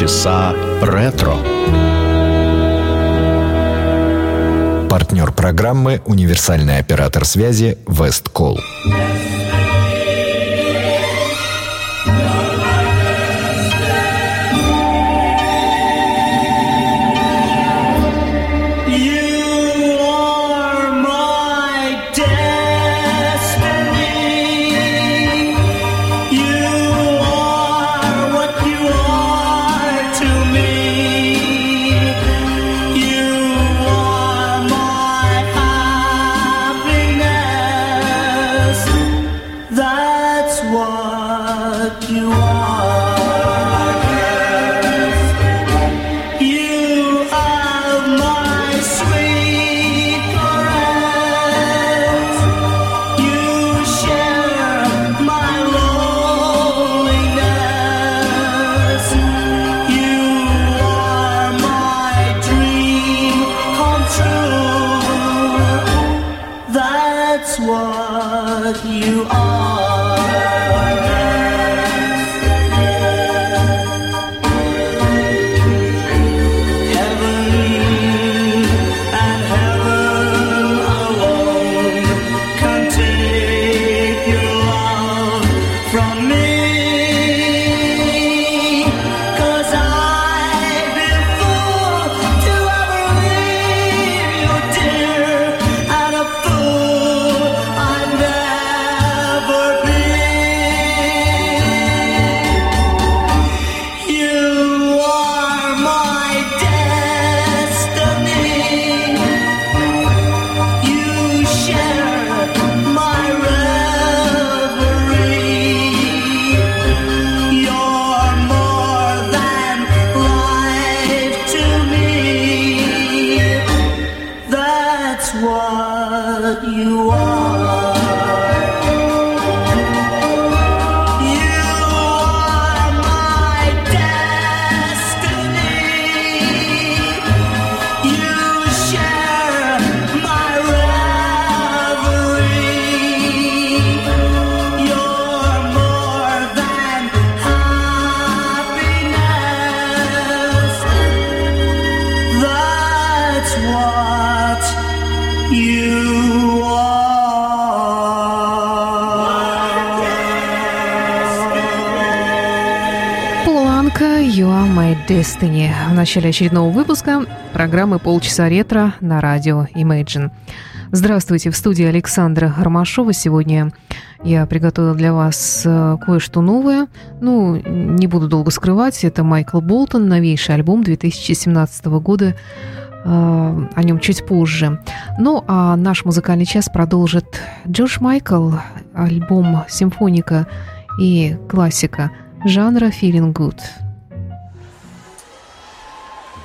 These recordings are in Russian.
полчаса ретро. Партнер программы «Универсальный оператор связи Весткол». Destiny в начале очередного выпуска программы «Полчаса ретро» на радио Imagine. Здравствуйте, в студии Александра Ромашова. Сегодня я приготовила для вас э, кое-что новое. Ну, не буду долго скрывать, это Майкл Болтон, новейший альбом 2017 года. Э, о нем чуть позже. Ну, а наш музыкальный час продолжит Джордж Майкл, альбом симфоника и классика жанра «Feeling Good».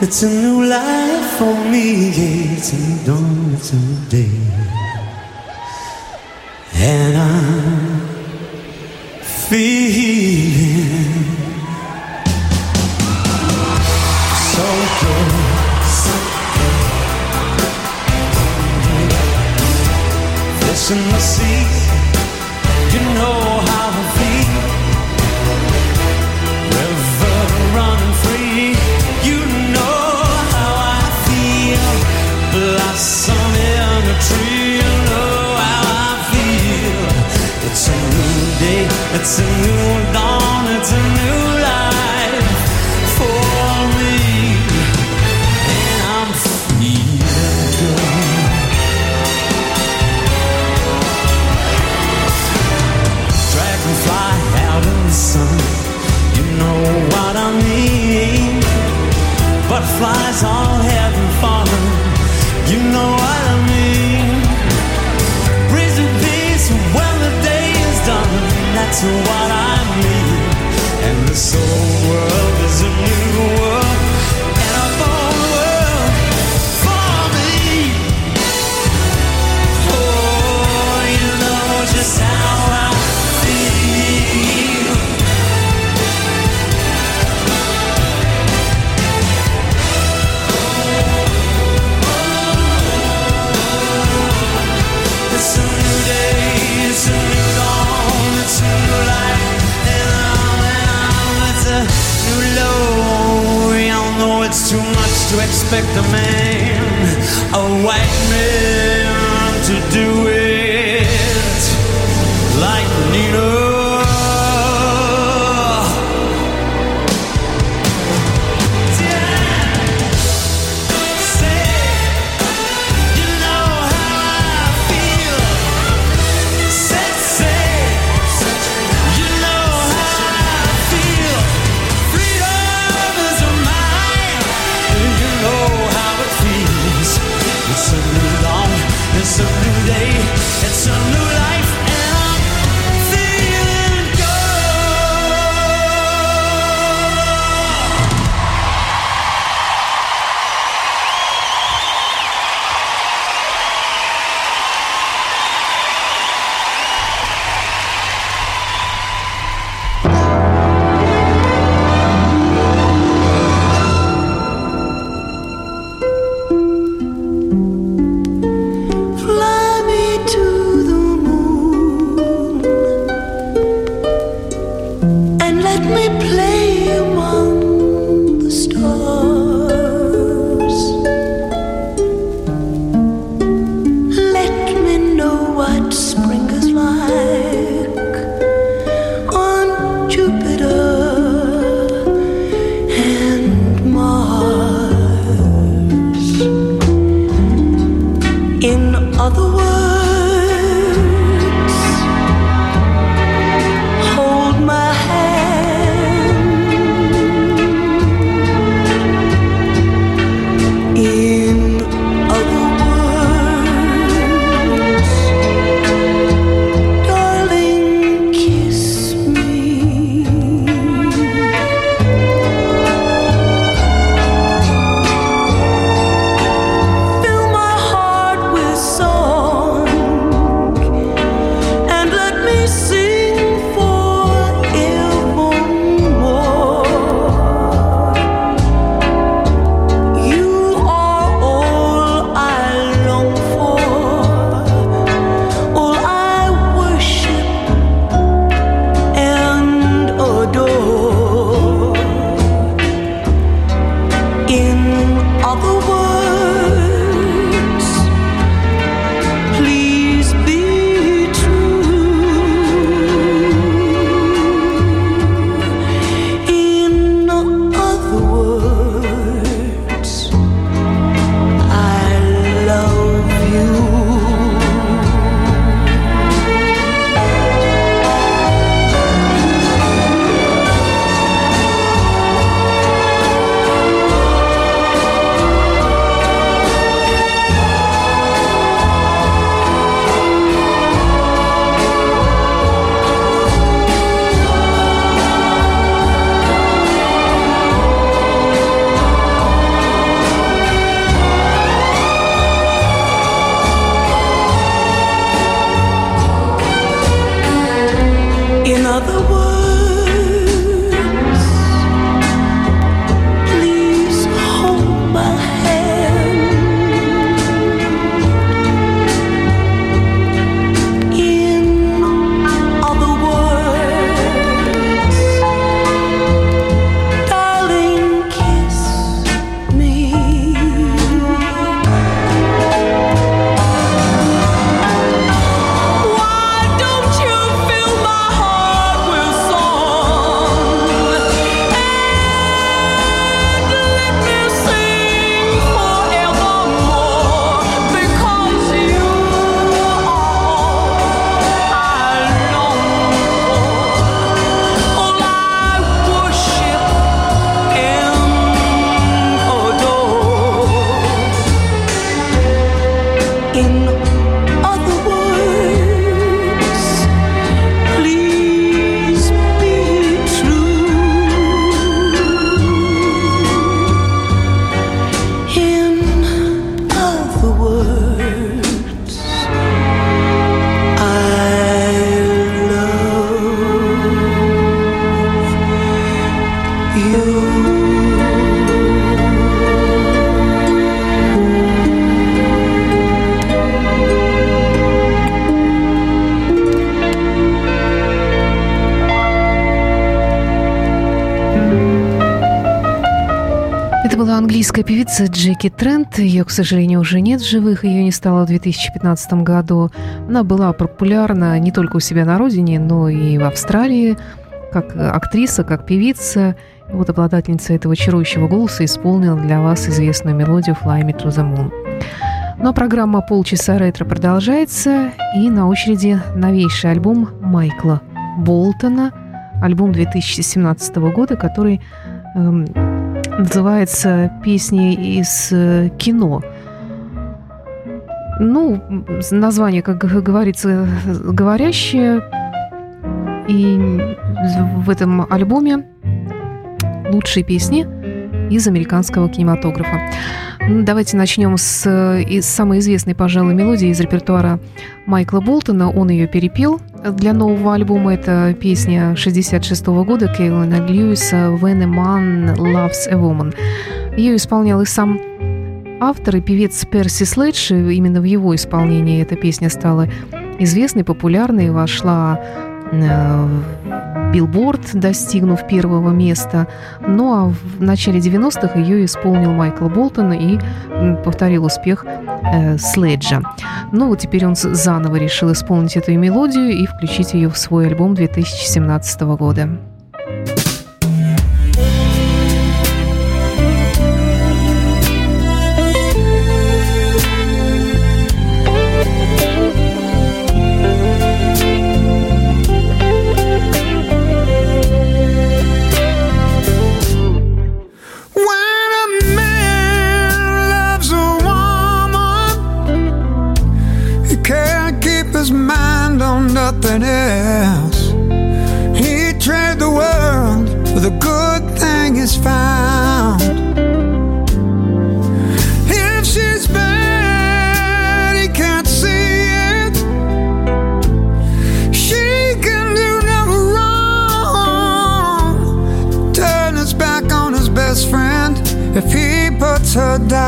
It's a new life for me, it's a new dawn, it's a new day. And I'm feeling so good, so good. Fish in Butterflies all having fun, you know what I mean. Breezy peace when the day is done, that's what I mean. And this whole world expect a man, a white man, to do it. let me play. Джеки Трент. Ее, к сожалению, уже нет в живых. Ее не стало в 2015 году. Она была популярна не только у себя на родине, но и в Австралии, как актриса, как певица. И вот обладательница этого чарующего голоса исполнила для вас известную мелодию «Fly Me to the Moon». Но программа «Полчаса ретро» продолжается, и на очереди новейший альбом Майкла Болтона, альбом 2017 года, который эм, называется «Песни из э, кино». Ну, название, как говорится, говорящее. И в этом альбоме лучшие песни из американского кинематографа. Давайте начнем с, с самой известной, пожалуй, мелодии из репертуара Майкла Болтона. Он ее перепел для нового альбома. Это песня 66 -го года Кейлина Льюиса «When a man loves a woman». Ее исполнял и сам автор и певец Перси Следж. Именно в его исполнении эта песня стала известной, популярной, вошла Э, Билборд, достигнув первого места. Ну а в начале 90-х ее исполнил Майкл Болтон и повторил успех э, Следжа. Ну вот теперь он заново решил исполнить эту мелодию и включить ее в свой альбом 2017 года. Puts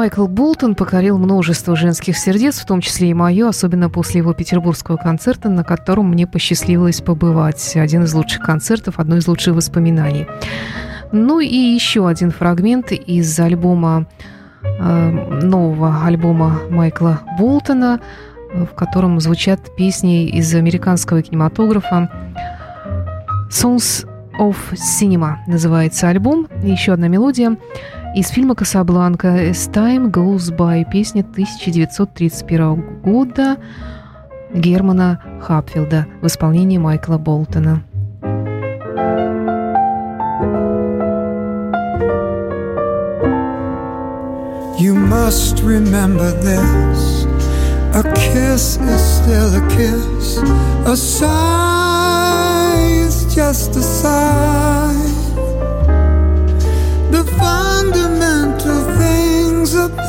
Майкл Болтон покорил множество женских сердец, в том числе и мое, особенно после его петербургского концерта, на котором мне посчастливилось побывать. Один из лучших концертов, одно из лучших воспоминаний. Ну и еще один фрагмент из альбома э, нового альбома Майкла Болтона, в котором звучат песни из американского кинематографа. Songs of Cinema называется альбом. Еще одна мелодия из фильма «Касабланка» «As Time Goes By», песня 1931 года Германа Хапфилда в исполнении Майкла Болтона. You must remember this. A kiss is still a kiss. A sigh is just a sigh.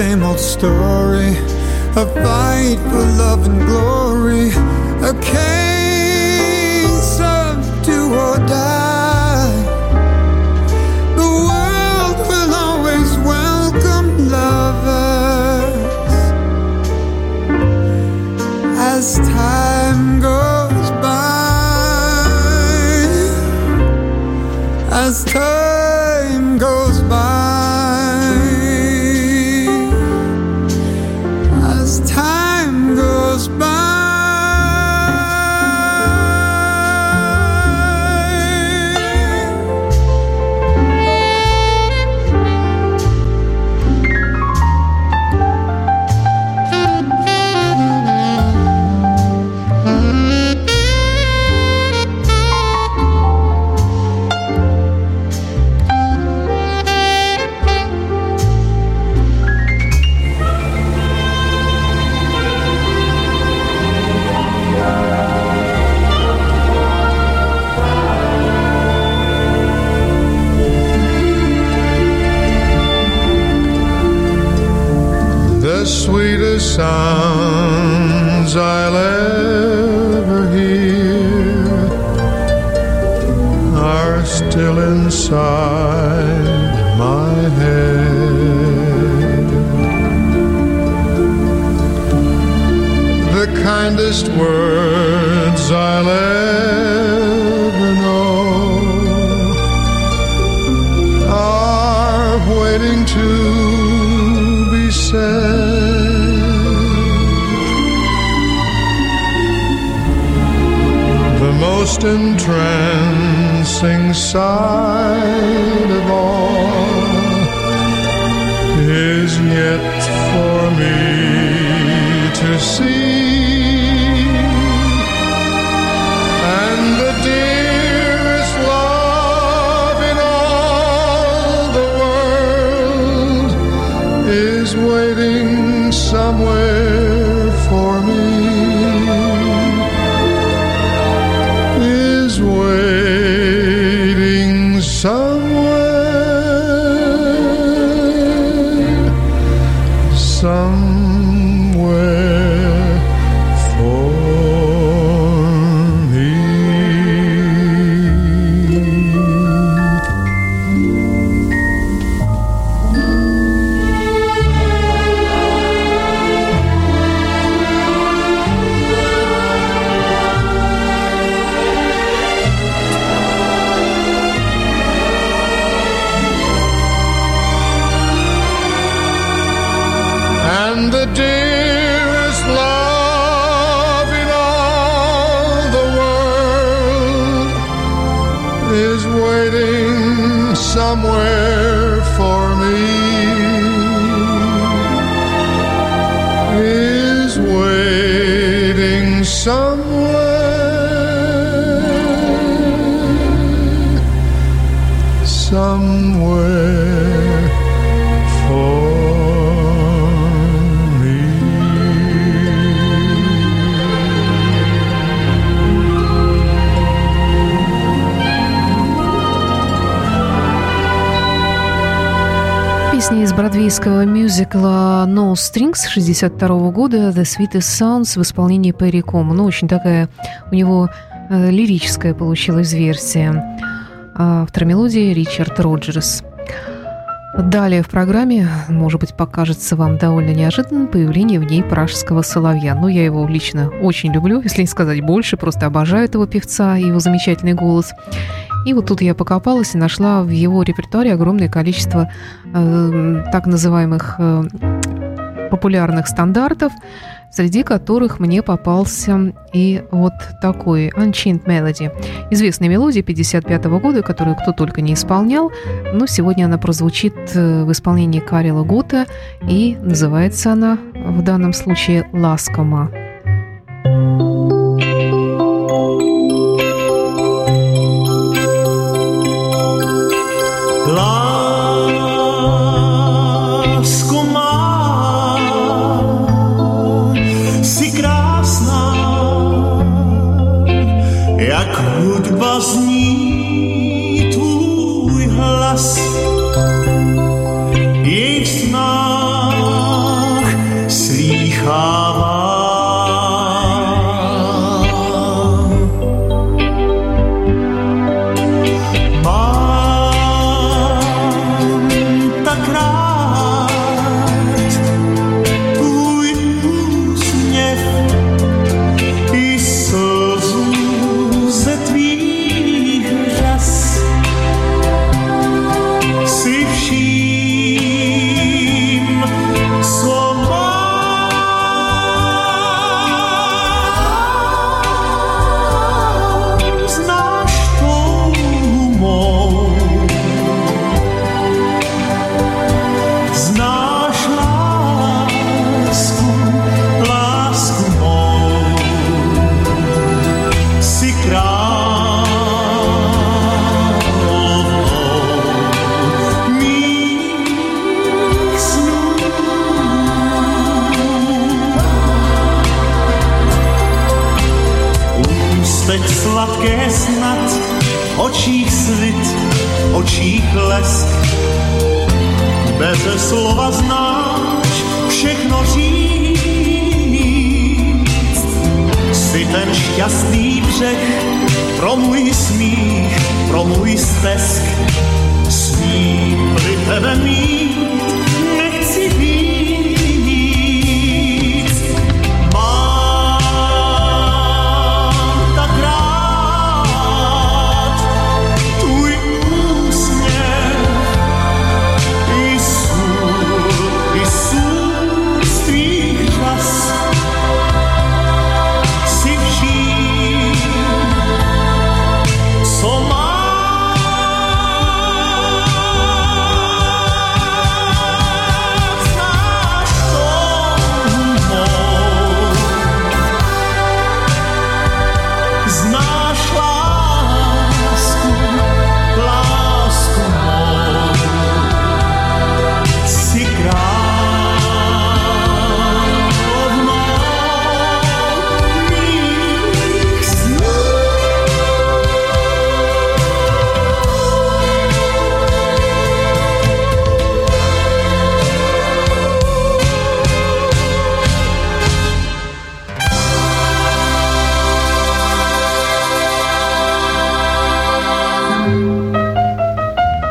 Same old story. A fight for love and glory. A Know are waiting to be said. The most entrancing sight of all is yet for me to see. Somewhere Песня из бродвейского мюзикла No Strings 62 года The Sweetest Sounds в исполнении Перри Кома. Ну, очень такая у него э, лирическая получилась версия. А Автор мелодии Ричард Роджерс. Далее в программе, может быть, покажется вам довольно неожиданным появление в ней пражского соловья. Ну, я его лично очень люблю, если не сказать больше, просто обожаю этого певца и его замечательный голос. И вот тут я покопалась и нашла в его репертуаре огромное количество э, так называемых э, популярных стандартов, среди которых мне попался и вот такой Unchained Melody. Известная мелодия 55 года, которую кто только не исполнял, но сегодня она прозвучит э, в исполнении Карила Гута, и называется она в данном случае «Ласкома».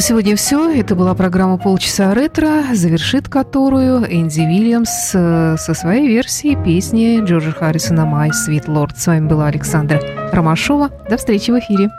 на сегодня все. Это была программа «Полчаса ретро», завершит которую Энди Вильямс э, со своей версией песни Джорджа Харрисона «My Sweet Lord». С вами была Александра Ромашова. До встречи в эфире.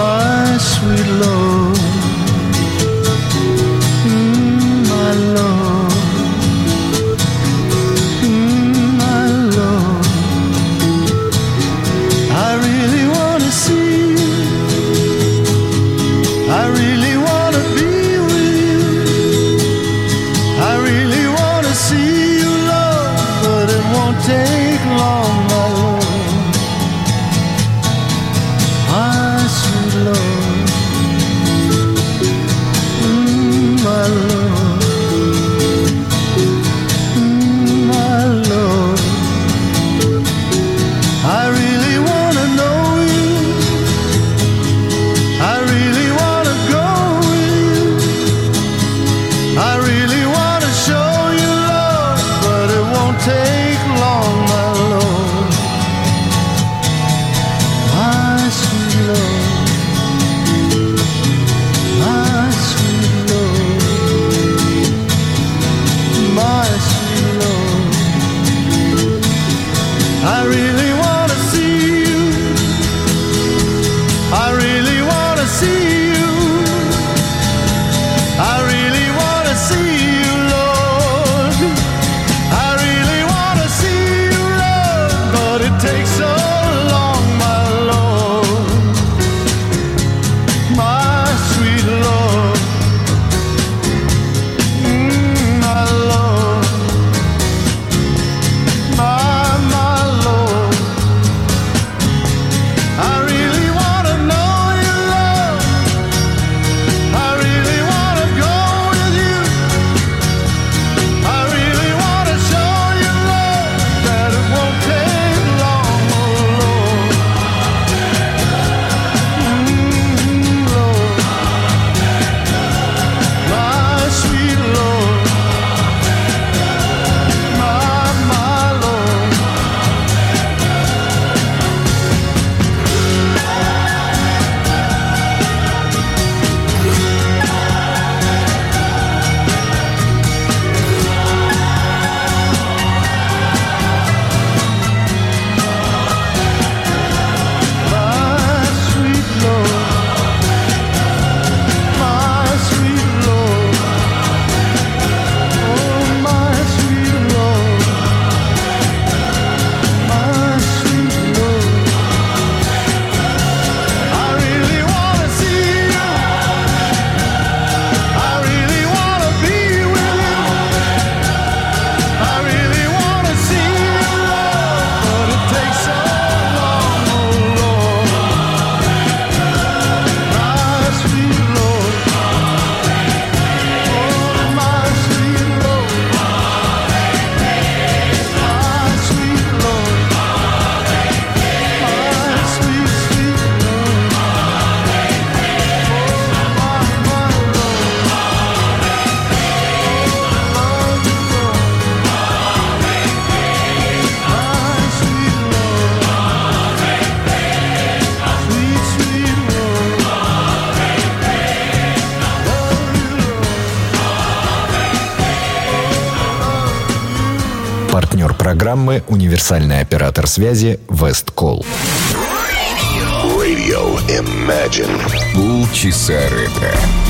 my sweet love, mm, my love. программы универсальный оператор связи Весткол. Полчаса ретро.